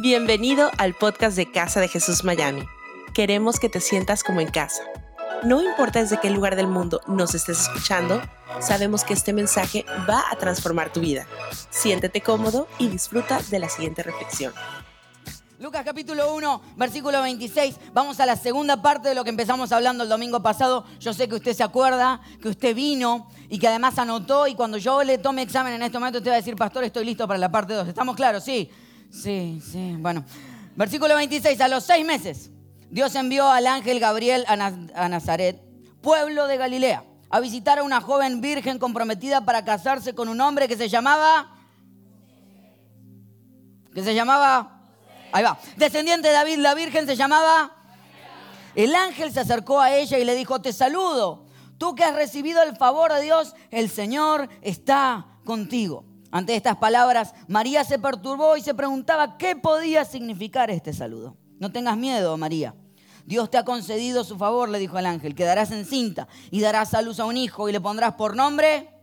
Bienvenido al podcast de Casa de Jesús Miami. Queremos que te sientas como en casa. No importa desde qué lugar del mundo nos estés escuchando, sabemos que este mensaje va a transformar tu vida. Siéntete cómodo y disfruta de la siguiente reflexión. Lucas capítulo 1, versículo 26. Vamos a la segunda parte de lo que empezamos hablando el domingo pasado. Yo sé que usted se acuerda, que usted vino y que además anotó y cuando yo le tome examen en este momento te va a decir, pastor, estoy listo para la parte 2. ¿Estamos claros? Sí, sí, sí. Bueno, versículo 26. A los seis meses, Dios envió al ángel Gabriel a, Nazaret, pueblo de Galilea, a visitar a una joven virgen comprometida para casarse con un hombre que se llamaba... que se llamaba... Ahí va. Descendiente de David, la Virgen se llamaba. El ángel se acercó a ella y le dijo, te saludo. Tú que has recibido el favor de Dios, el Señor está contigo. Ante estas palabras, María se perturbó y se preguntaba qué podía significar este saludo. No tengas miedo, María. Dios te ha concedido su favor, le dijo el ángel. Quedarás encinta y darás a luz a un hijo y le pondrás por nombre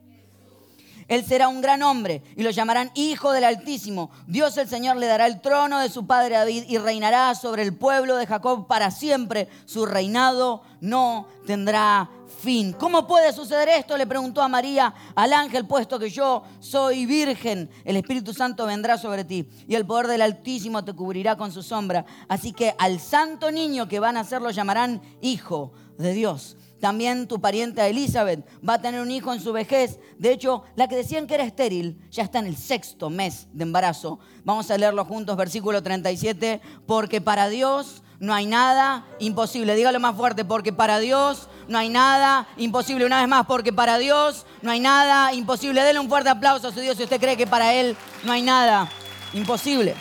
él será un gran hombre y lo llamarán Hijo del Altísimo. Dios el Señor le dará el trono de su padre David y reinará sobre el pueblo de Jacob para siempre. Su reinado no tendrá fin. ¿Cómo puede suceder esto? Le preguntó a María al ángel, puesto que yo soy virgen. El Espíritu Santo vendrá sobre ti y el poder del Altísimo te cubrirá con su sombra. Así que al santo niño que van a ser lo llamarán Hijo de Dios. También tu pariente Elizabeth va a tener un hijo en su vejez. De hecho, la que decían que era estéril ya está en el sexto mes de embarazo. Vamos a leerlo juntos, versículo 37. Porque para Dios no hay nada imposible. Dígalo más fuerte, porque para Dios no hay nada imposible. Una vez más, porque para Dios no hay nada imposible. Denle un fuerte aplauso a su Dios si usted cree que para Él no hay nada imposible.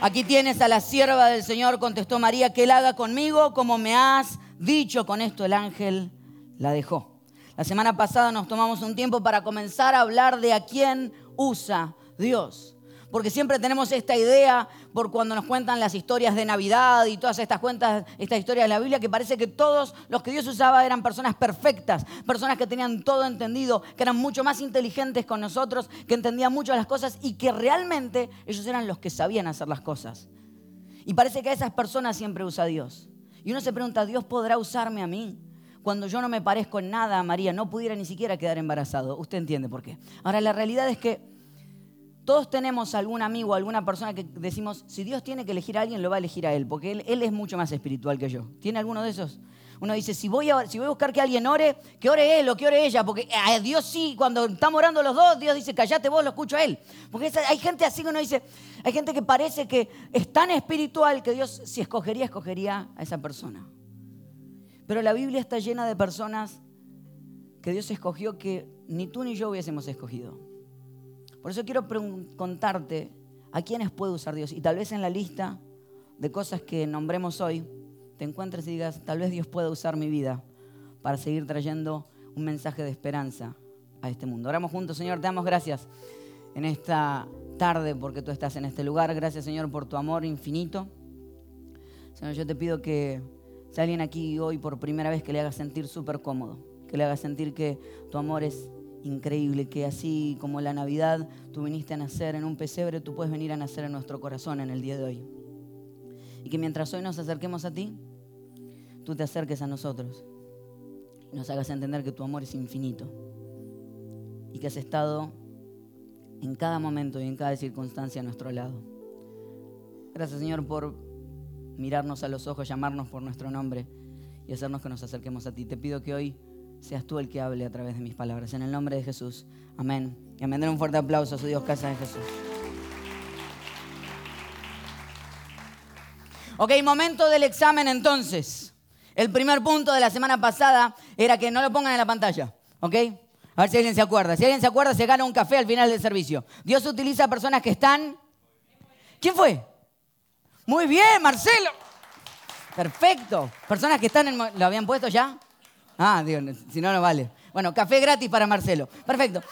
Aquí tienes a la sierva del Señor, contestó María, que él haga conmigo como me has dicho. Con esto el ángel la dejó. La semana pasada nos tomamos un tiempo para comenzar a hablar de a quién usa Dios porque siempre tenemos esta idea por cuando nos cuentan las historias de Navidad y todas estas cuentas, estas historias de la Biblia, que parece que todos los que Dios usaba eran personas perfectas, personas que tenían todo entendido, que eran mucho más inteligentes con nosotros, que entendían mucho las cosas y que realmente ellos eran los que sabían hacer las cosas. Y parece que a esas personas siempre usa Dios. Y uno se pregunta, ¿Dios podrá usarme a mí? Cuando yo no me parezco en nada a María, no pudiera ni siquiera quedar embarazado. Usted entiende por qué. Ahora, la realidad es que todos tenemos algún amigo, alguna persona que decimos, si Dios tiene que elegir a alguien, lo va a elegir a él, porque él, es mucho más espiritual que yo. ¿Tiene alguno de esos? Uno dice, si voy, a, si voy a buscar que alguien ore, que ore él o que ore ella, porque a Dios sí, cuando estamos orando los dos, Dios dice, callate vos, lo escucho a él. Porque hay gente así que uno dice, hay gente que parece que es tan espiritual que Dios, si escogería, escogería a esa persona. Pero la Biblia está llena de personas que Dios escogió que ni tú ni yo hubiésemos escogido. Por eso quiero contarte a quiénes puede usar Dios. Y tal vez en la lista de cosas que nombremos hoy, te encuentres y digas, tal vez Dios pueda usar mi vida para seguir trayendo un mensaje de esperanza a este mundo. Oramos juntos, Señor, te damos gracias en esta tarde porque tú estás en este lugar. Gracias, Señor, por tu amor infinito. Señor, yo te pido que si alguien aquí hoy por primera vez que le haga sentir súper cómodo, que le haga sentir que tu amor es increíble que así como la Navidad tú viniste a nacer en un pesebre, tú puedes venir a nacer en nuestro corazón en el día de hoy. Y que mientras hoy nos acerquemos a ti, tú te acerques a nosotros y nos hagas entender que tu amor es infinito y que has estado en cada momento y en cada circunstancia a nuestro lado. Gracias Señor por mirarnos a los ojos, llamarnos por nuestro nombre y hacernos que nos acerquemos a ti. Te pido que hoy seas tú el que hable a través de mis palabras. En el nombre de Jesús. Amén. Y amén. Den un fuerte aplauso a su Dios, casa de Jesús. Ok, momento del examen entonces. El primer punto de la semana pasada era que no lo pongan en la pantalla. ¿Ok? A ver si alguien se acuerda. Si alguien se acuerda, se gana un café al final del servicio. Dios utiliza personas que están... ¿Quién fue? Muy bien, Marcelo. Perfecto. Personas que están en... ¿Lo habían puesto ya? Ah, Dios, si no, no vale. Bueno, café gratis para Marcelo. Perfecto.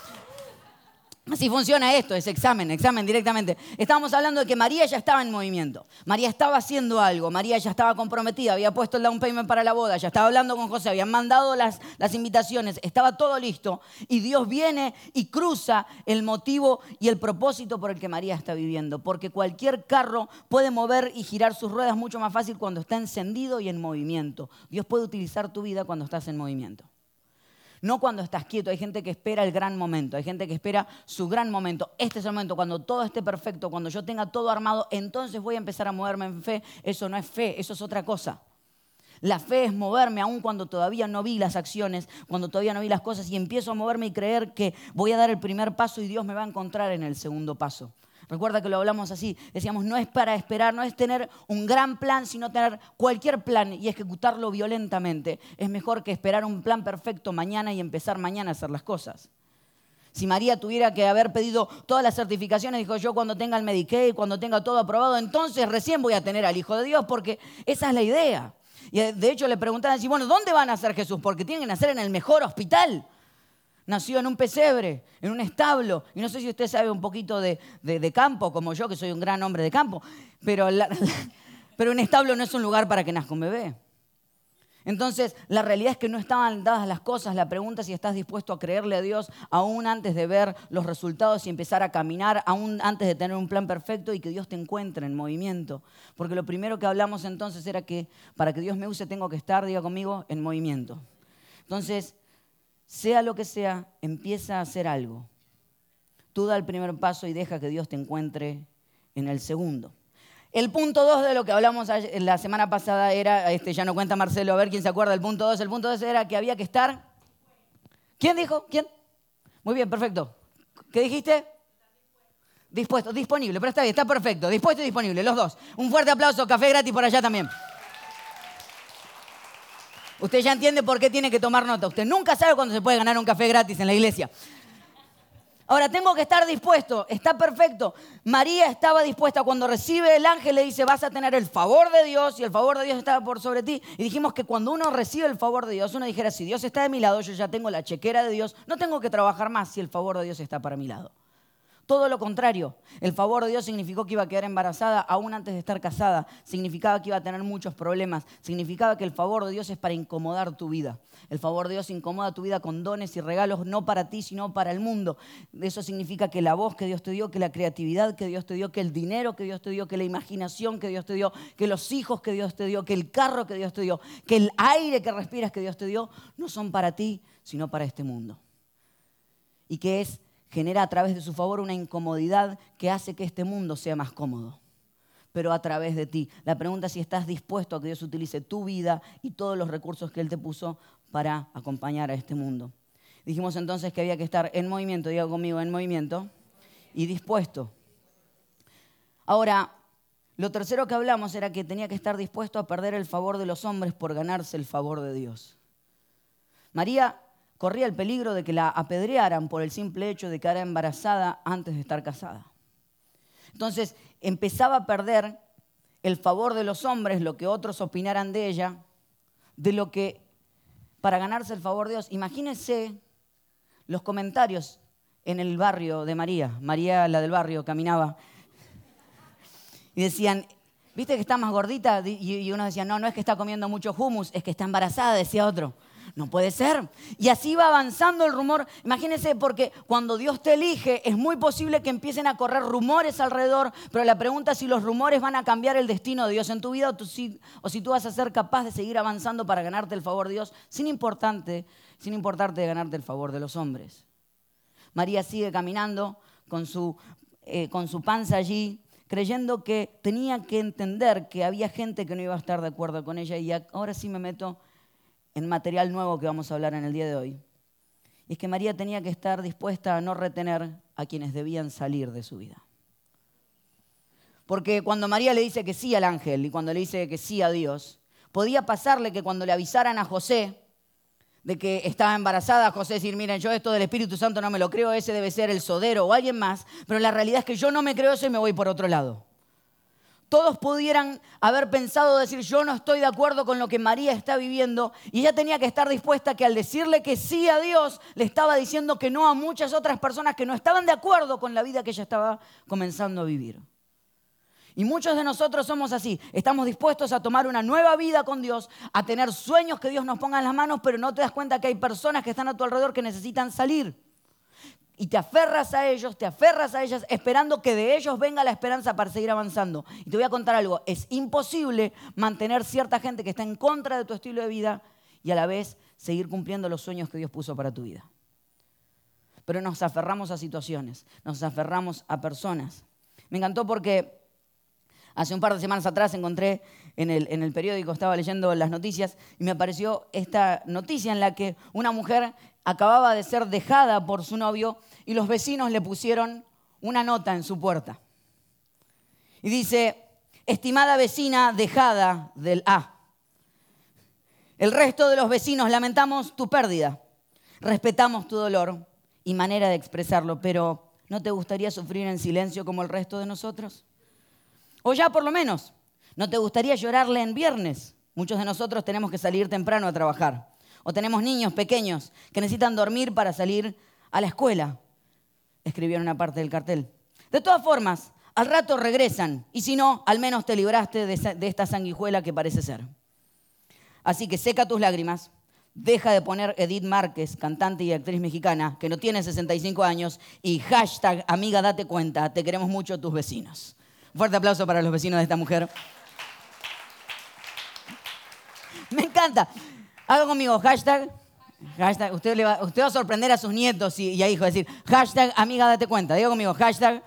Así funciona esto, es examen, examen directamente. Estábamos hablando de que María ya estaba en movimiento. María estaba haciendo algo, María ya estaba comprometida, había puesto el down payment para la boda, ya estaba hablando con José, habían mandado las, las invitaciones, estaba todo listo. Y Dios viene y cruza el motivo y el propósito por el que María está viviendo. Porque cualquier carro puede mover y girar sus ruedas mucho más fácil cuando está encendido y en movimiento. Dios puede utilizar tu vida cuando estás en movimiento. No cuando estás quieto, hay gente que espera el gran momento, hay gente que espera su gran momento. Este es el momento, cuando todo esté perfecto, cuando yo tenga todo armado, entonces voy a empezar a moverme en fe. Eso no es fe, eso es otra cosa. La fe es moverme aún cuando todavía no vi las acciones, cuando todavía no vi las cosas y empiezo a moverme y creer que voy a dar el primer paso y Dios me va a encontrar en el segundo paso. Recuerda que lo hablamos así. Decíamos, no es para esperar, no es tener un gran plan, sino tener cualquier plan y ejecutarlo violentamente. Es mejor que esperar un plan perfecto mañana y empezar mañana a hacer las cosas. Si María tuviera que haber pedido todas las certificaciones, dijo yo cuando tenga el Medicaid, cuando tenga todo aprobado, entonces recién voy a tener al Hijo de Dios, porque esa es la idea. Y de hecho le preguntaban así, bueno, ¿dónde van a nacer Jesús? Porque tienen que nacer en el mejor hospital. Nació en un pesebre, en un establo. Y no sé si usted sabe un poquito de, campo, como yo, que soy un gran hombre de campo. Pero, pero un establo no es un lugar para que nazca un bebé. Entonces, la realidad es que no estaban dadas las cosas. La pregunta es si estás dispuesto a creerle a Dios aún antes de ver los resultados y empezar a caminar, aún antes de tener un plan perfecto y que Dios te encuentre en movimiento. Porque lo primero que hablamos entonces era que para que Dios me use tengo que estar, diga conmigo, en movimiento. Entonces, sea lo que sea, empieza a hacer algo. Tú da el primer paso y deja que Dios te encuentre en el segundo. El punto dos de lo que hablamos la semana pasada era, este, ya no cuenta Marcelo, a ver quién se acuerda del punto dos. El punto dos era que había que estar. ¿Quién dijo? ¿Quién? Muy bien, perfecto. ¿Qué dijiste? Dispuesto, disponible, pero está bien, está perfecto. Dispuesto y disponible, los dos. Un fuerte aplauso, café gratis por allá también. Usted ya entiende por qué tiene que tomar nota. Usted nunca sabe cuándo se puede ganar un café gratis en la iglesia. Ahora tengo que estar dispuesto, está perfecto. María estaba dispuesta cuando recibe el ángel, le dice, vas a tener el favor de Dios y el favor de Dios estaba por sobre ti. Y dijimos que cuando uno recibe el favor de Dios, uno dijera, si Dios está de mi lado, yo ya tengo la chequera de Dios, no tengo que trabajar más si el favor de Dios está para mi lado. Todo lo contrario, el favor de Dios significó que iba a quedar embarazada aún antes de estar casada, significaba que iba a tener muchos problemas, significaba que el favor de Dios es para incomodar tu vida. El favor de Dios incomoda tu vida con dones y regalos, no para ti, sino para el mundo. Eso significa que la voz que Dios te dio, que la creatividad que Dios te dio, que el dinero que Dios te dio, que la imaginación que Dios te dio, que los hijos que Dios te dio, que el carro que Dios te dio, que el aire que respiras que Dios te dio, no son para ti, sino para este mundo. Y que es genera a través de su favor una incomodidad que hace que este mundo sea más cómodo, pero a través de ti. La pregunta es si estás dispuesto a que Dios utilice tu vida y todos los recursos que Él te puso para acompañar a este mundo. Dijimos entonces que había que estar en movimiento, diga conmigo, en movimiento y dispuesto. Ahora, lo tercero que hablamos era que tenía que estar dispuesto a perder el favor de los hombres por ganarse el favor de Dios. María corría el peligro de que la apedrearan por el simple hecho de que era embarazada antes de estar casada. Entonces empezaba a perder el favor de los hombres, lo que otros opinaran de ella, de lo que, para ganarse el favor de Dios, imagínense los comentarios en el barrio de María. María, la del barrio, caminaba y decían, ¿viste que está más gordita? Y uno decía, no, no es que está comiendo mucho hummus, es que está embarazada, decía otro. No puede ser. Y así va avanzando el rumor. Imagínense, porque cuando Dios te elige, es muy posible que empiecen a correr rumores alrededor, pero la pregunta es si los rumores van a cambiar el destino de Dios en tu vida o, si tú vas a ser capaz de seguir avanzando para ganarte el favor de Dios, sin, importante, importarte de ganarte el favor de los hombres. María sigue caminando con su, eh, con su panza allí, creyendo que tenía que entender que había gente que no iba a estar de acuerdo con ella y ahora sí me meto en material nuevo que vamos a hablar en el día de hoy. Y es que María tenía que estar dispuesta a no retener a quienes debían salir de su vida. Porque cuando María le dice que sí al ángel y cuando le dice que sí a Dios, podía pasarle que cuando le avisaran a José de que estaba embarazada, José decir, miren, yo esto del Espíritu Santo no me lo creo, ese debe ser el sodero o alguien más, pero la realidad es que yo no me creo eso y me voy por otro lado todos pudieran haber pensado decir, yo no estoy de acuerdo con lo que María está viviendo, y ella tenía que estar dispuesta que al decirle que sí a Dios, le estaba diciendo que no a muchas otras personas que no estaban de acuerdo con la vida que ella estaba comenzando a vivir. Y muchos de nosotros somos así. Estamos dispuestos a tomar una nueva vida con Dios, a tener sueños que Dios nos ponga en las manos, pero no te das cuenta que hay personas que están a tu alrededor que necesitan salir. Y te aferras a ellos, te aferras a ellas, esperando que de ellos venga la esperanza para seguir avanzando. Y te voy a contar algo, es imposible mantener cierta gente que está en contra de tu estilo de vida y a la vez seguir cumpliendo los sueños que Dios puso para tu vida. Pero nos aferramos a situaciones, nos aferramos a personas. Me encantó porque Hace un par de semanas atrás encontré en el, en el, periódico, estaba leyendo las noticias y me apareció esta noticia en la que una mujer acababa de ser dejada por su novio y los vecinos le pusieron una nota en su puerta. Y dice, estimada vecina dejada del A, el resto de los vecinos lamentamos tu pérdida, respetamos tu dolor y manera de expresarlo, pero ¿no te gustaría sufrir en silencio como el resto de nosotros? O ya por lo menos, ¿no te gustaría llorarle en viernes? Muchos de nosotros tenemos que salir temprano a trabajar. O tenemos niños pequeños que necesitan dormir para salir a la escuela. Escribieron una parte del cartel. De todas formas, al rato regresan. Y si no, al menos te libraste de esta sanguijuela que parece ser. Así que seca tus lágrimas. Deja de poner Edith Márquez, cantante y actriz mexicana, que no tiene 65 años, y hashtag amiga date cuenta, te queremos mucho tus vecinos. Fuerte aplauso para los vecinos de esta mujer. Me encanta. Haga conmigo hashtag. hashtag usted, va, usted, a sorprender a sus nietos y, a hijos. Decir hashtag amiga date cuenta. Diga conmigo hashtag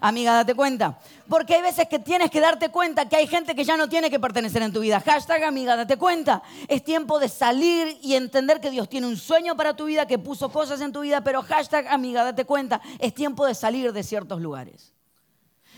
amiga date cuenta. Porque hay veces que tienes que darte cuenta que hay gente que ya no tiene que pertenecer en tu vida. Hashtag amiga date cuenta. Es tiempo de salir y entender que Dios tiene un sueño para tu vida, que puso cosas en tu vida, pero hashtag amiga date cuenta. Es tiempo de salir de ciertos lugares.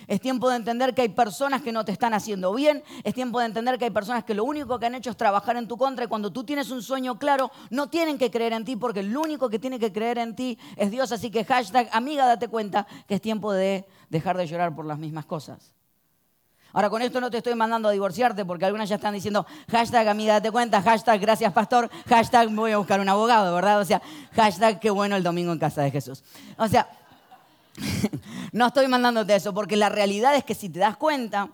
Es tiempo de entender que hay personas que no te están haciendo bien. Es tiempo de entender que hay personas que lo único que han hecho es trabajar en tu contra. Y cuando tú tienes un sueño claro, no tienen que creer en ti porque el único que tiene que creer en ti es Dios. Así que hashtag, amiga, date cuenta que es tiempo de dejar de llorar por las mismas cosas. Ahora, con esto no te estoy mandando a divorciarte porque algunas ya están diciendo hashtag amiga date cuenta, hashtag gracias pastor, hashtag voy a buscar un abogado, ¿verdad? O sea, hashtag qué bueno el domingo en casa de Jesús. O sea, no estoy mandándote eso, porque la realidad es que si te das cuenta,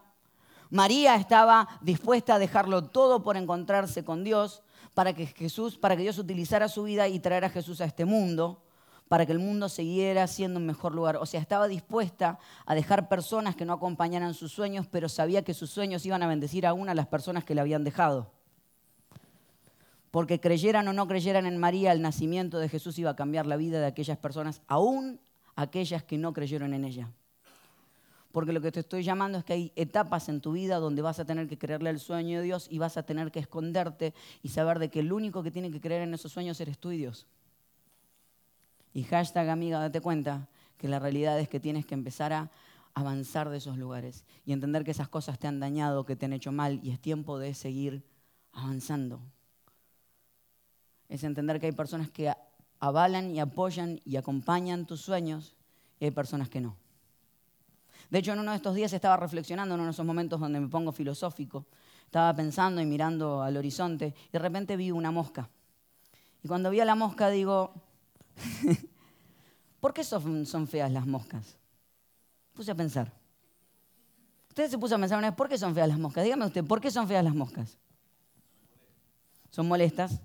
María estaba dispuesta a dejarlo todo por encontrarse con Dios, para que Jesús, para que Dios utilizara su vida y traer a Jesús a este mundo, para que el mundo siguiera siendo un mejor lugar. O sea, estaba dispuesta a dejar personas que no acompañaran sus sueños, pero sabía que sus sueños iban a bendecir a las personas que le habían dejado. Porque creyeran o no creyeran en María, el nacimiento de Jesús iba a cambiar la vida de aquellas personas, aún aquellas que no creyeron en ella. Porque lo que te estoy llamando es que hay etapas en tu vida donde vas a tener que creerle al sueño de Dios y vas a tener que esconderte y saber de que el único que tiene que creer en esos sueños eres tú y Dios. Y hashtag amiga, date cuenta que la realidad es que tienes que empezar a avanzar de esos lugares y entender que esas cosas te han dañado, que te han hecho mal y es tiempo de seguir avanzando. Es entender que hay personas que avalan y apoyan y acompañan tus sueños y hay personas que no. De hecho, en uno de estos días estaba reflexionando, en uno de esos momentos donde me pongo filosófico, estaba pensando y mirando al horizonte y de repente vi una mosca. Y cuando vi a la mosca digo, ¿por qué son, feas las moscas? Puse a pensar. Usted se puso a pensar una vez, ¿por qué son feas las moscas? Dígame usted, ¿por qué son feas las moscas? Son molestas.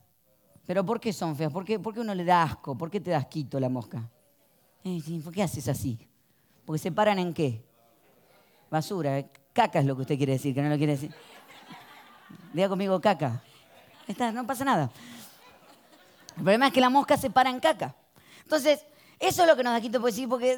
Pero ¿por qué son feas? ¿Por qué, uno le da asco? ¿Por qué te da asquito la mosca? Eh, ¿Por qué haces así? Porque se paran en qué? Basura. ¿eh? Caca es lo que usted quiere decir, que no lo quiere decir. Diga conmigo caca. Está, no pasa nada. El problema es que la mosca se para en caca. Entonces, eso es lo que nos da quito decir, porque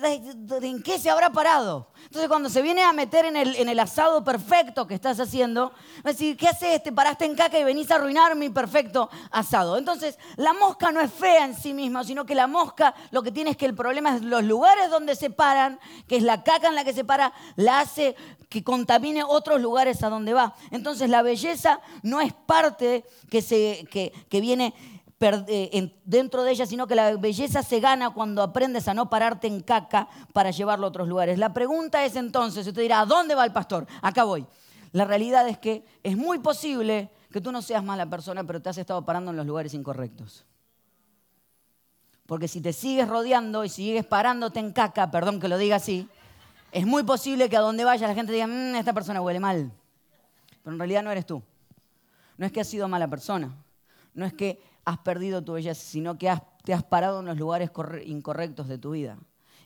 ¿en qué se habrá parado? Entonces, cuando se viene a meter en el, en el asado perfecto que estás haciendo, va a decir, ¿qué haces? Te paraste en caca y venís a arruinar mi perfecto asado. Entonces, la mosca no es fea en sí misma, sino que la mosca lo que tiene es que el problema es los lugares donde se paran, que es la caca en la que se para, la hace que contamine otros lugares a donde va. Entonces, la belleza no es parte que, se, que, que viene dentro de ella, sino que la belleza se gana cuando aprendes a no pararte en caca para llevarlo a otros lugares. La pregunta es entonces, usted dirá, ¿a dónde va el pastor? Acá voy. La realidad es que es muy posible que tú no seas mala persona, pero te has estado parando en los lugares incorrectos. Porque si te sigues rodeando y sigues parándote en caca, perdón que lo diga así, es muy posible que a donde vaya la gente diga, mm, esta persona huele mal. Pero en realidad no eres tú. No es que has sido mala persona. No es que has perdido tu belleza, sino que te has parado en los lugares incorrectos de tu vida.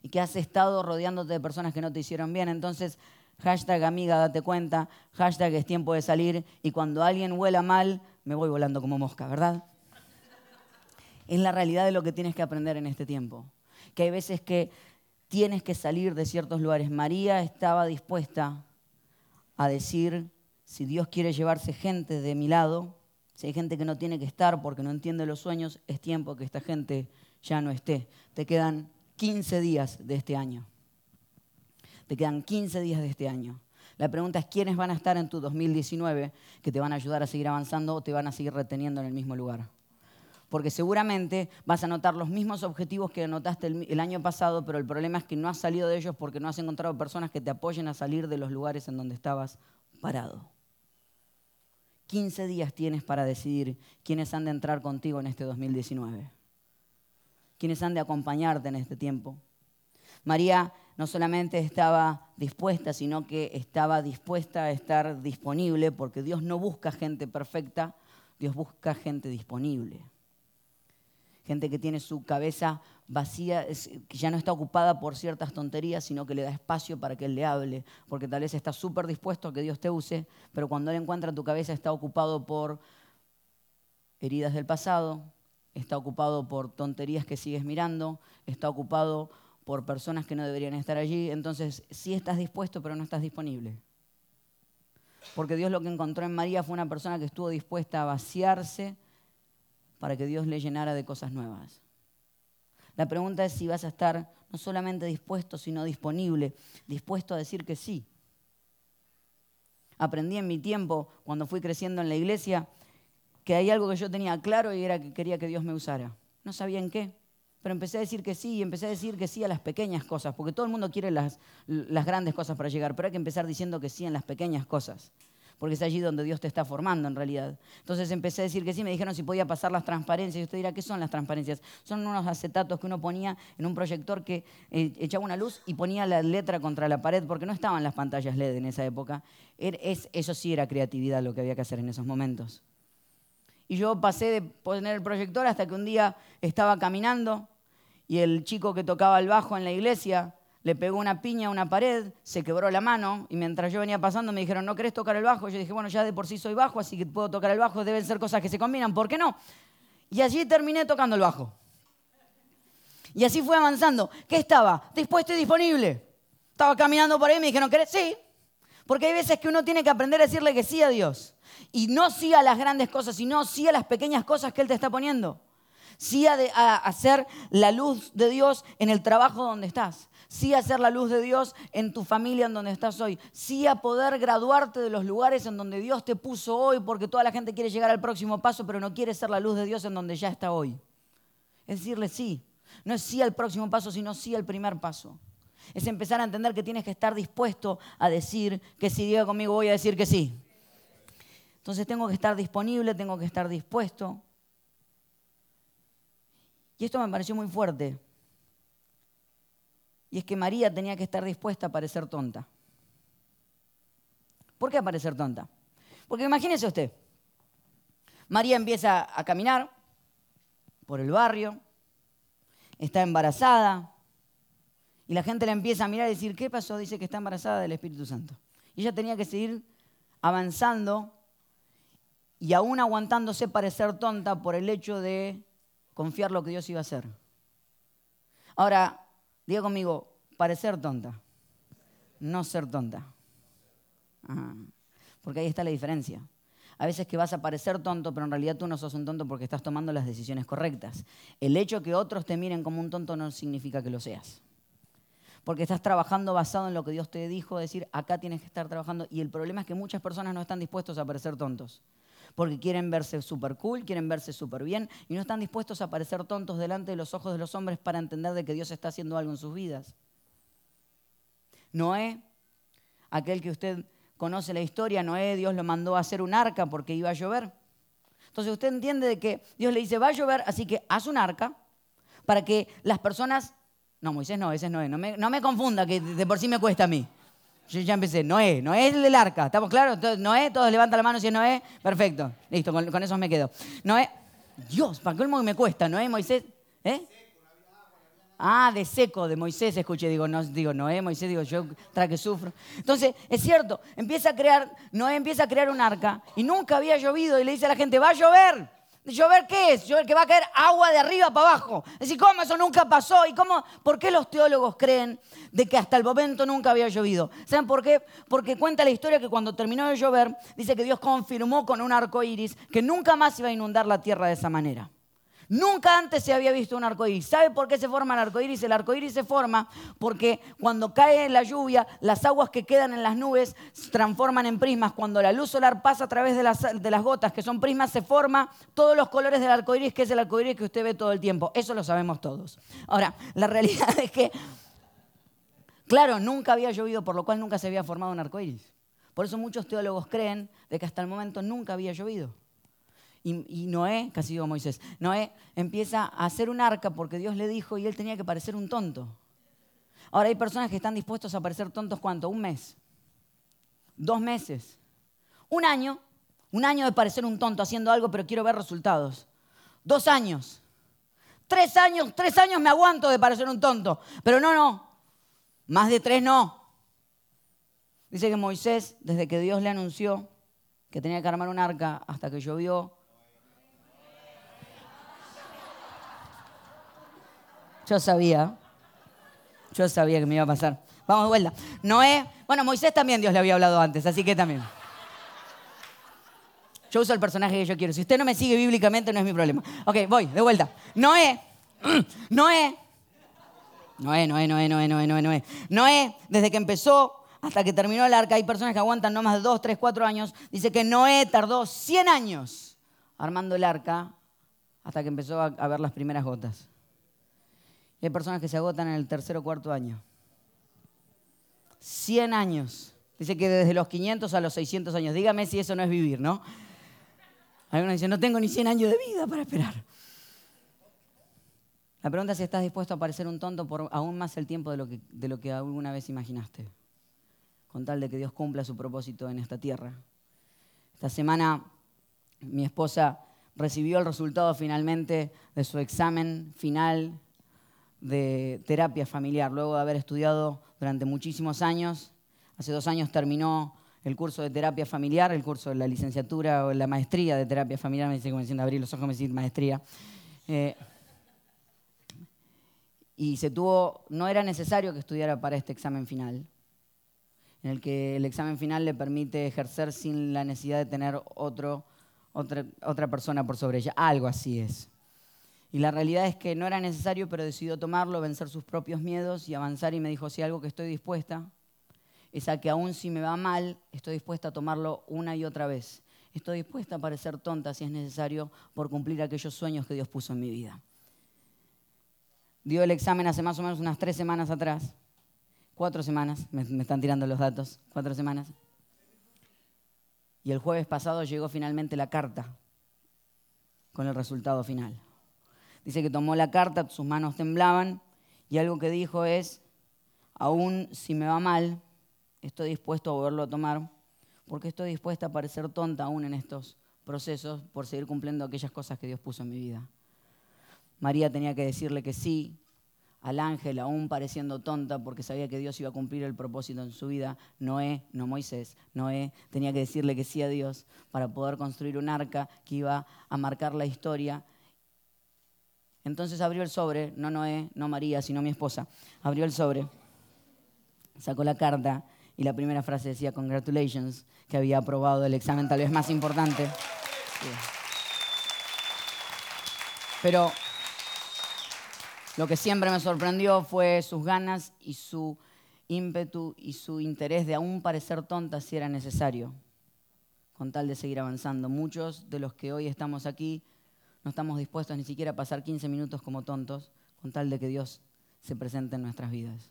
Y que has estado rodeándote de personas que no te hicieron bien. Entonces, hashtag amiga, date cuenta, hashtag es tiempo de salir. Y cuando alguien huela mal, me voy volando como mosca, ¿verdad? Es la realidad de lo que tienes que aprender en este tiempo. Que hay veces que tienes que salir de ciertos lugares. María estaba dispuesta a decir, si Dios quiere llevarse gente de mi lado, si hay gente que no tiene que estar porque no entiende los sueños, es tiempo que esta gente ya no esté. Te quedan 15 días de este año. Te quedan 15 días de este año. La pregunta es quiénes van a estar en tu 2019 que te van a ayudar a seguir avanzando o te van a seguir reteniendo en el mismo lugar porque seguramente vas a anotar los mismos objetivos que anotaste el, año pasado, pero el problema es que no has salido de ellos porque no has encontrado personas que te apoyen a salir de los lugares en donde estabas parado. 15 días tienes para decidir quiénes han de entrar contigo en este 2019, quiénes han de acompañarte en este tiempo. María no solamente estaba dispuesta, sino que estaba dispuesta a estar disponible, porque Dios no busca gente perfecta, Dios busca gente disponible gente que tiene su cabeza vacía, que ya no está ocupada por ciertas tonterías, sino que le da espacio para que Él le hable, porque tal vez está súper dispuesto a que Dios te use, pero cuando Él encuentra tu cabeza está ocupado por heridas del pasado, está ocupado por tonterías que sigues mirando, está ocupado por personas que no deberían estar allí, entonces sí estás dispuesto, pero no estás disponible. Porque Dios lo que encontró en María fue una persona que estuvo dispuesta a vaciarse, para que Dios le llenara de cosas nuevas. La pregunta es si vas a estar no solamente dispuesto, sino disponible, dispuesto a decir que sí. Aprendí en mi tiempo, cuando fui creciendo en la iglesia, que hay algo que yo tenía claro y era que quería que Dios me usara. No sabía en qué, pero empecé a decir que sí y empecé a decir que sí a las pequeñas cosas, porque todo el mundo quiere las, las grandes cosas para llegar, pero hay que empezar diciendo que sí en las pequeñas cosas porque es allí donde Dios te está formando en realidad. Entonces empecé a decir que sí, me dijeron si podía pasar las transparencias. Y usted dirá, ¿qué son las transparencias? Son unos acetatos que uno ponía en un proyector que eh, echaba una luz y ponía la letra contra la pared, porque no estaban las pantallas LED en esa época. Er, es, eso sí era creatividad lo que había que hacer en esos momentos. Y yo pasé de poner el proyector hasta que un día estaba caminando y el chico que tocaba el bajo en la iglesia le pegó una piña a una pared, se quebró la mano y mientras yo venía pasando me dijeron, ¿no querés tocar el bajo? Yo dije, bueno, ya de por sí soy bajo, así que puedo tocar el bajo, deben ser cosas que se combinan, ¿por qué no? Y allí terminé tocando el bajo. Y así fue avanzando. ¿Qué estaba? Dispuesto y disponible. Estaba caminando por ahí y me dijeron, ¿querés? Sí. Porque hay veces que uno tiene que aprender a decirle que sí a Dios. Y no sí a las grandes cosas, sino sí a las pequeñas cosas que Él te está poniendo. Sí a, a hacer la luz de Dios en el trabajo donde estás sí a ser la luz de Dios en tu familia en donde estás hoy, sí a poder graduarte de los lugares en donde Dios te puso hoy, porque toda la gente quiere llegar al próximo paso, pero no quiere ser la luz de Dios en donde ya está hoy. Es decirle sí, no es sí al próximo paso, sino sí al primer paso. Es empezar a entender que tienes que estar dispuesto a decir que si diga conmigo voy a decir que sí. Entonces tengo que estar disponible, tengo que estar dispuesto. Y esto me pareció muy fuerte, y es que María tenía que estar dispuesta a parecer tonta. ¿Por qué a parecer tonta? Porque imagínese usted, María empieza a caminar por el barrio, está embarazada, y la gente la empieza a mirar y decir, ¿qué pasó? Dice que está embarazada del Espíritu Santo. Y ella tenía que seguir avanzando y aún aguantándose parecer tonta por el hecho de confiar lo que Dios iba a hacer. Ahora, Diga conmigo, parecer tonta, no ser tonta. Porque ahí está la diferencia. A veces que vas a parecer tonto, pero en realidad tú no sos un tonto porque estás tomando las decisiones correctas. El hecho que otros te miren como un tonto no significa que lo seas. Porque estás trabajando basado en lo que Dios te dijo, decir, acá tienes que estar trabajando. Y el problema es que muchas personas no están dispuestos a parecer tontos. Porque quieren verse súper cool, quieren verse súper bien y no están dispuestos a parecer tontos delante de los ojos de los hombres para entender de que Dios está haciendo algo en sus vidas. Noé, aquel que usted conoce la historia, Noé, Dios lo mandó a hacer un arca porque iba a llover. Entonces usted entiende de que Dios le dice, va a llover, así que haz un arca para que las personas... No, Moisés no, ese es Noé. No me, no me confunda, que de por sí me cuesta a mí. Yo ya empecé, Noé, Noé es el del arca, ¿estamos claros? Entonces, Noé, todos levantan la mano si es Noé, perfecto, listo, con, eso me quedo. Noé, Dios, ¿para qué me cuesta? Noé, Moisés, ¿eh? Ah, de seco, de Moisés escuché, digo, no, digo, Noé, Moisés, digo, yo que sufro. Entonces, es cierto, empieza a crear, Noé empieza a crear un arca y nunca había llovido y le dice a la gente, va a llover. ¿Llover qué es? Llover que va a caer agua de arriba para abajo. Es decir, ¿cómo eso nunca pasó? ¿Y cómo, por qué los teólogos creen de que hasta el momento nunca había llovido? ¿Saben por qué? Porque cuenta la historia que cuando terminó de llover, dice que Dios confirmó con un arco iris que nunca más iba a inundar la tierra de esa manera. Nunca antes se había visto un arco iris. ¿Sabe por qué se forma el arco iris? El arco iris se forma porque cuando cae la lluvia, las aguas que quedan en las nubes se transforman en prismas. Cuando la luz solar pasa a través de las, gotas, que son prismas, se forma todos los colores del arco iris, que es el arco iris que usted ve todo el tiempo. Eso lo sabemos todos. Ahora, la realidad es que, claro, nunca había llovido, por lo cual nunca se había formado un arco iris. Por eso muchos teólogos creen de que hasta el momento nunca había llovido. Y, Noé, casi digo Moisés, Noé empieza a hacer un arca porque Dios le dijo y él tenía que parecer un tonto. Ahora hay personas que están dispuestos a parecer tontos cuánto? Un mes, dos meses, un año, un año de parecer un tonto haciendo algo pero quiero ver resultados. Dos años, tres años, tres años me aguanto de parecer un tonto, pero no, no, más de tres no. Dice que Moisés, desde que Dios le anunció que tenía que armar un arca hasta que llovió, Yo sabía. Yo sabía que me iba a pasar. Vamos de vuelta. Noé. Bueno, Moisés también Dios le había hablado antes, así que también. Yo uso el personaje que yo quiero. Si usted no me sigue bíblicamente, no es mi problema. Ok, voy, de vuelta. Noé. Noé. Noé, Noé, Noé, Noé, Noé, Noé, Noé. Noé, desde que empezó hasta que terminó el arca, hay personas que aguantan no más de dos, tres, cuatro años. Dice que Noé tardó 100 años armando el arca hasta que empezó a ver las primeras gotas hay personas que se agotan en el tercer o cuarto año. 100 años. Dice que desde los 500 a los 600 años. Dígame si eso no es vivir, ¿no? Algunos dicen, no tengo ni 100 años de vida para esperar. La pregunta es si estás dispuesto a parecer un tonto por aún más el tiempo de lo que, de lo que alguna vez imaginaste, con tal de que Dios cumpla su propósito en esta tierra. Esta semana mi esposa recibió el resultado finalmente de su examen final de terapia familiar, luego de haber estudiado durante muchísimos años. Hace dos años terminó el curso de terapia familiar, el curso de la licenciatura o la maestría de terapia familiar, me dice como diciendo abrir los ojos, me dice maestría. Eh, y se tuvo, no era necesario que estudiara para este examen final, en el que el examen final le permite ejercer sin la necesidad de tener otro, otra, otra persona por sobre ella. Algo así es. Y la realidad es que no era necesario, pero decidió tomarlo, vencer sus propios miedos y avanzar y me dijo, si algo que estoy dispuesta es a que aún si me va mal, estoy dispuesta a tomarlo una y otra vez. Estoy dispuesta a parecer tonta si es necesario por cumplir aquellos sueños que Dios puso en mi vida. Dio el examen hace más o menos unas tres semanas atrás. Cuatro semanas, me están tirando los datos, cuatro semanas. Y el jueves pasado llegó finalmente la carta con el resultado final. Dice que tomó la carta, sus manos temblaban y algo que dijo es, aún si me va mal, estoy dispuesto a volverlo a tomar, porque estoy dispuesta a parecer tonta aún en estos procesos por seguir cumpliendo aquellas cosas que Dios puso en mi vida. María tenía que decirle que sí al ángel, aún pareciendo tonta, porque sabía que Dios iba a cumplir el propósito en su vida. Noé, no Moisés, Noé tenía que decirle que sí a Dios para poder construir un arca que iba a marcar la historia entonces abrió el sobre, no Noé, no María, sino mi esposa. Abrió el sobre, sacó la carta y la primera frase decía, congratulations, que había aprobado el examen tal vez más importante. Pero lo que siempre me sorprendió fue sus ganas y su ímpetu y su interés de aún parecer tonta si era necesario. con tal de seguir avanzando. Muchos de los que hoy estamos aquí no estamos dispuestos ni siquiera a pasar 15 minutos como tontos con tal de que Dios se presente en nuestras vidas.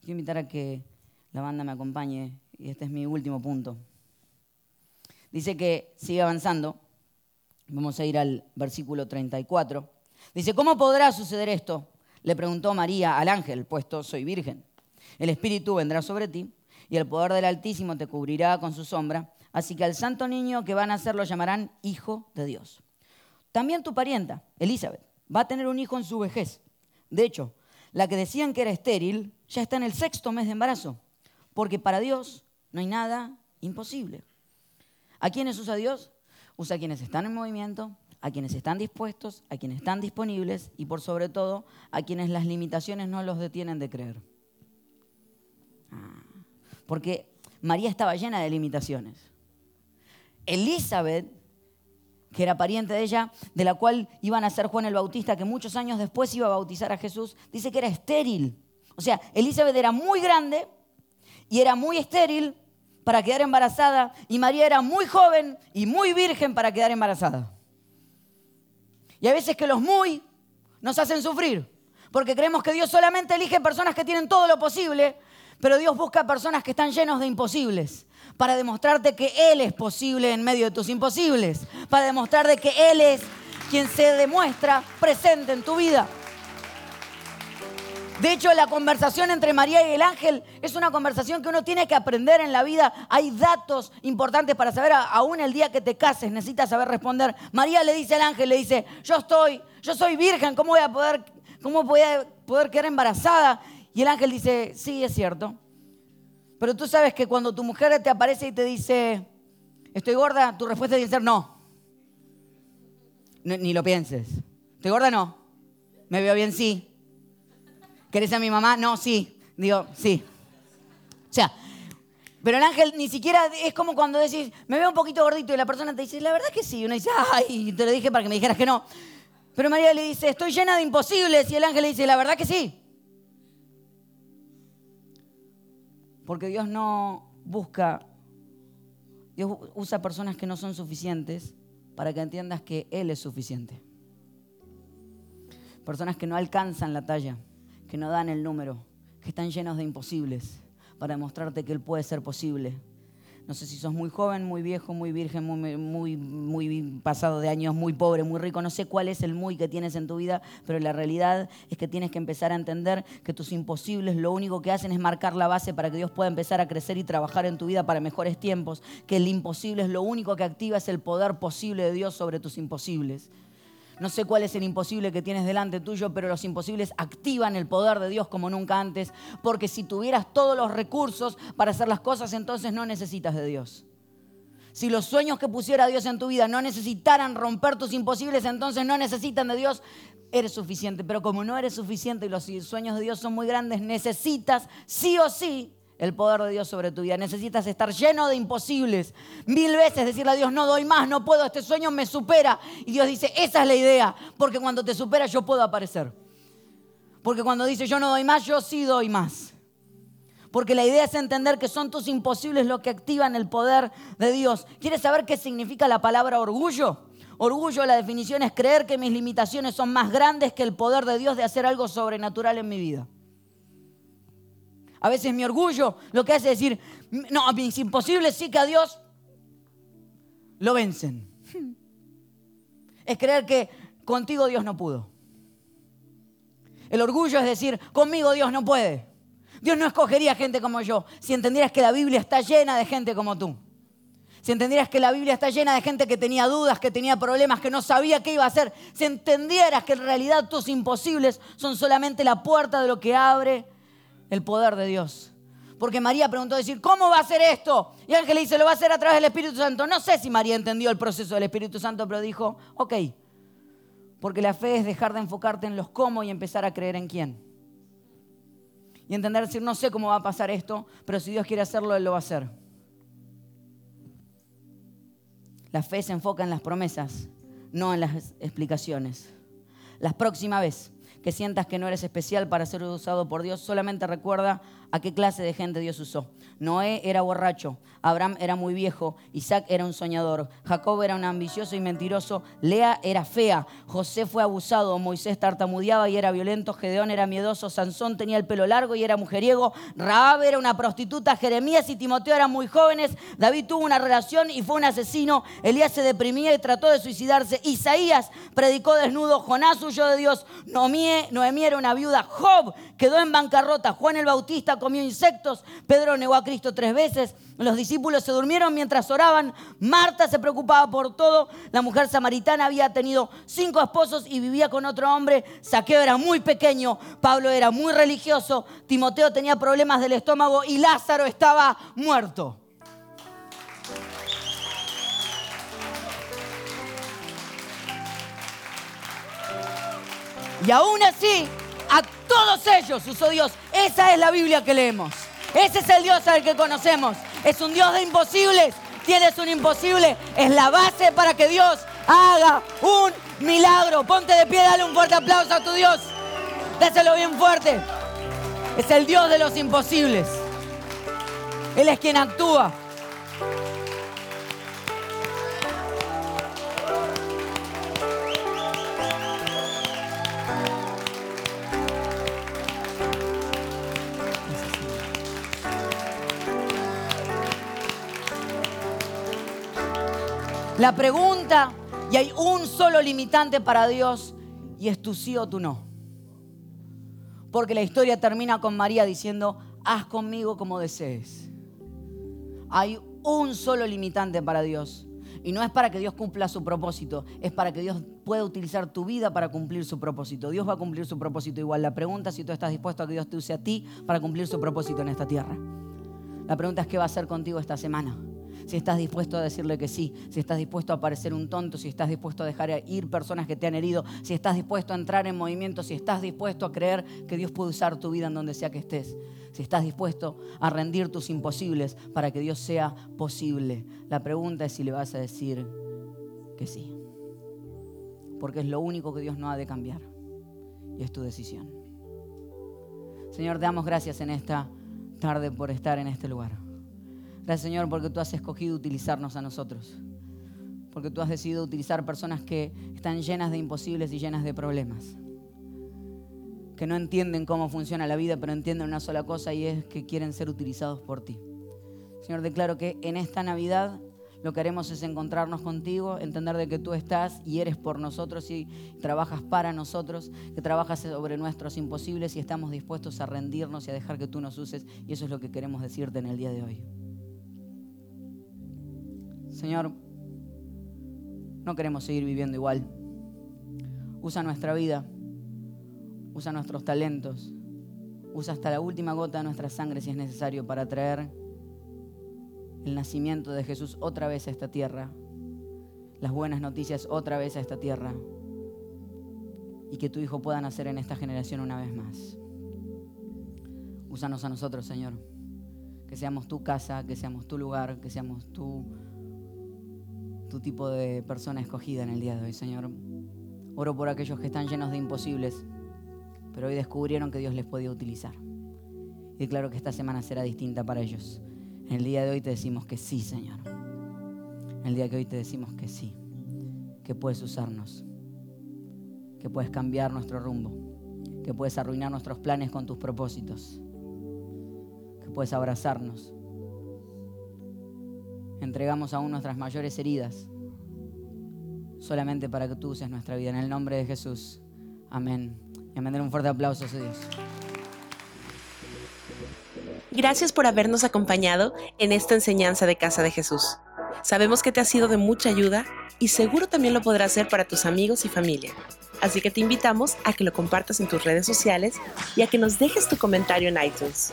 Quiero invitar a que la banda me acompañe y este es mi último punto. Dice que sigue avanzando. Vamos a ir al versículo 34. Dice, ¿cómo podrá suceder esto? Le preguntó María al ángel, puesto soy virgen. El Espíritu vendrá sobre ti y el poder del Altísimo te cubrirá con su sombra. Así que al santo niño que van a nacer lo llamarán Hijo de Dios. También tu parienta, Elizabeth, va a tener un hijo en su vejez. De hecho, la que decían que era estéril ya está en el sexto mes de embarazo, porque para Dios no hay nada imposible. ¿A quiénes usa Dios? Usa a quienes están en movimiento, a quienes están dispuestos, a quienes están disponibles y por sobre todo a quienes las limitaciones no los detienen de creer. Ah, porque María estaba llena de limitaciones. Elizabeth, que era pariente de ella, de la cual iban a ser Juan el Bautista, que muchos años después iba a bautizar a Jesús, dice que era estéril. O sea, Elizabeth era muy grande y era muy estéril para quedar embarazada y María era muy joven y muy virgen para quedar embarazada. Y a veces que los muy nos hacen sufrir, porque creemos que Dios solamente elige personas que tienen todo lo posible, pero Dios busca personas que están llenos de imposibles para demostrarte que Él es posible en medio de tus imposibles, para demostrarte que Él es quien se demuestra presente en tu vida. De hecho, la conversación entre María y el ángel es una conversación que uno tiene que aprender en la vida. Hay datos importantes para saber, aún el día que te cases necesitas saber responder. María le dice al ángel, le dice, yo estoy, yo soy virgen, ¿cómo voy a poder, cómo voy a poder quedar embarazada? Y el ángel dice, sí, es cierto. Pero tú sabes que cuando tu mujer te aparece y te dice, estoy gorda, tu respuesta tiene que ser no. Ni lo pienses. ¿Estoy gorda? No. ¿Me veo bien? Sí. ¿Querés a mi mamá? No, sí. Digo, sí. O sea, pero el ángel ni siquiera es como cuando decís, me veo un poquito gordito y la persona te dice, la verdad que sí. Y uno dice, ay, te lo dije para que me dijeras que no. Pero María le dice, estoy llena de imposibles. Y el ángel le dice, la verdad que sí. Porque Dios no busca, Dios usa personas que no son suficientes para que entiendas que Él es suficiente. Personas que no alcanzan la talla que no dan el número, que están llenos de imposibles para demostrarte que Él puede ser posible. No sé si sos muy joven, muy viejo, muy virgen, muy, muy, muy pasado de años, muy pobre, muy rico. No sé cuál es el muy que tienes en tu vida, pero la realidad es que tienes que empezar a entender que tus imposibles lo único que hacen es marcar la base para que Dios pueda empezar a crecer y trabajar en tu vida para mejores tiempos. Que el imposible es lo único que activa es el poder posible de Dios sobre tus imposibles. No sé cuál es el imposible que tienes delante tuyo, pero los imposibles activan el poder de Dios como nunca antes, porque si tuvieras todos los recursos para hacer las cosas, entonces no necesitas de Dios. Si los sueños que pusiera Dios en tu vida no necesitaran romper tus imposibles, entonces no necesitan de Dios, eres suficiente. Pero como no eres suficiente y los sueños de Dios son muy grandes, necesitas sí o sí el poder de Dios sobre tu vida. Necesitas estar lleno de imposibles. Mil veces decirle a Dios, no doy más, no puedo, este sueño me supera. Y Dios dice, esa es la idea, porque cuando te supera yo puedo aparecer. Porque cuando dice yo no doy más, yo sí doy más. Porque la idea es entender que son tus imposibles lo que activan el poder de Dios. ¿Quieres saber qué significa la palabra orgullo? Orgullo, la definición es creer que mis limitaciones son más grandes que el poder de Dios de hacer algo sobrenatural en mi vida. A veces mi orgullo lo que hace es decir, no, mis imposibles sí que a Dios lo vencen. Es creer que contigo Dios no pudo. El orgullo es decir, conmigo Dios no puede. Dios no escogería gente como yo si entendieras que la Biblia está llena de gente como tú. Si entendieras que la Biblia está llena de gente que tenía dudas, que tenía problemas, que no sabía qué iba a hacer. Si entendieras que en realidad tus imposibles son solamente la puerta de lo que abre el poder de Dios. Porque María preguntó decir, ¿cómo va a ser esto? Y Ángel le dice, lo va a hacer a través del Espíritu Santo. No sé si María entendió el proceso del Espíritu Santo, pero dijo, ok, porque la fe es dejar de enfocarte en los cómo y empezar a creer en quién. Y entender, decir, no sé cómo va a pasar esto, pero si Dios quiere hacerlo, Él lo va a hacer. La fe se enfoca en las promesas, no en las explicaciones. La próxima vez que sientas que no eres especial para ser usado por Dios, solamente recuerda ¿A qué clase de gente Dios usó? Noé era borracho, Abraham era muy viejo, Isaac era un soñador, Jacob era un ambicioso y mentiroso, Lea era fea, José fue abusado, Moisés tartamudeaba y era violento, Gedeón era miedoso, Sansón tenía el pelo largo y era mujeriego, Raab era una prostituta, Jeremías y Timoteo eran muy jóvenes, David tuvo una relación y fue un asesino, Elías se deprimía y trató de suicidarse, Isaías predicó desnudo, Jonás huyó de Dios, Noemí era una viuda, Job quedó en bancarrota, Juan el Bautista comió insectos, Pedro negó a Cristo tres veces, los discípulos se durmieron mientras oraban, Marta se preocupaba por todo, la mujer samaritana había tenido cinco esposos y vivía con otro hombre, Saqueo era muy pequeño, Pablo era muy religioso, Timoteo tenía problemas del estómago y Lázaro estaba muerto. Y aún así, todos ellos usó Dios. Esa es la Biblia que leemos. Ese es el Dios al que conocemos. Es un Dios de imposibles. Tienes un imposible. Es la base para que Dios haga un milagro. Ponte de pie, dale un fuerte aplauso a tu Dios. Déselo bien fuerte. Es el Dios de los imposibles. Él es quien actúa. La pregunta, y hay un solo limitante para Dios, y es tu sí o tu no. Porque la historia termina con María diciendo, haz conmigo como desees. Hay un solo limitante para Dios. Y no es para que Dios cumpla su propósito, es para que Dios pueda utilizar tu vida para cumplir su propósito. Dios va a cumplir su propósito igual. La pregunta es si tú estás dispuesto a que Dios te use a ti para cumplir su propósito en esta tierra. La pregunta es qué va a hacer contigo esta semana si estás dispuesto a decirle que sí, si estás dispuesto a parecer un tonto, si estás dispuesto a dejar ir personas que te han herido, si estás dispuesto a entrar en movimiento, si estás dispuesto a creer que Dios puede usar tu vida en donde sea que estés, si estás dispuesto a rendir tus imposibles para que Dios sea posible. La pregunta es si le vas a decir que sí, porque es lo único que Dios no ha de cambiar y es tu decisión. Señor, te damos gracias en esta tarde por estar en este lugar. Gracias Señor porque tú has escogido utilizarnos a nosotros. Porque tú has decidido utilizar personas que están llenas de imposibles y llenas de problemas. Que no entienden cómo funciona la vida, pero entienden una sola cosa y es que quieren ser utilizados por ti. Señor, declaro que en esta Navidad lo que haremos es encontrarnos contigo, entender de que tú estás y eres por nosotros y trabajas para nosotros, que trabajas sobre nuestros imposibles y estamos dispuestos a rendirnos y a dejar que tú nos uses. Y eso es lo que queremos decirte en el día de hoy. Señor, no queremos seguir viviendo igual. Usa nuestra vida, usa nuestros talentos, usa hasta la última gota de nuestra sangre si es necesario para traer el nacimiento de Jesús otra vez a esta tierra, las buenas noticias otra vez a esta tierra y que tu Hijo pueda nacer en esta generación una vez más. Úsanos a nosotros, Señor, que seamos tu casa, que seamos tu lugar, que seamos tu tu tipo de persona escogida en el día de hoy, Señor. Oro por aquellos que están llenos de imposibles, pero hoy descubrieron que Dios les podía utilizar. Y claro que esta semana será distinta para ellos. En el día de hoy te decimos que sí, Señor. En el día de hoy te decimos que sí, que puedes usarnos, que puedes cambiar nuestro rumbo, que puedes arruinar nuestros planes con tus propósitos, que puedes abrazarnos entregamos aún nuestras mayores heridas solamente para que tú uses nuestra vida. En el nombre de Jesús. Amén. Y amén. un fuerte aplauso a Dios. Gracias por habernos acompañado en esta enseñanza de Casa de Jesús. Sabemos que te ha sido de mucha ayuda y seguro también lo podrás hacer para tus amigos y familia. Así que te invitamos a que lo compartas en tus redes sociales y a que nos dejes tu comentario en iTunes.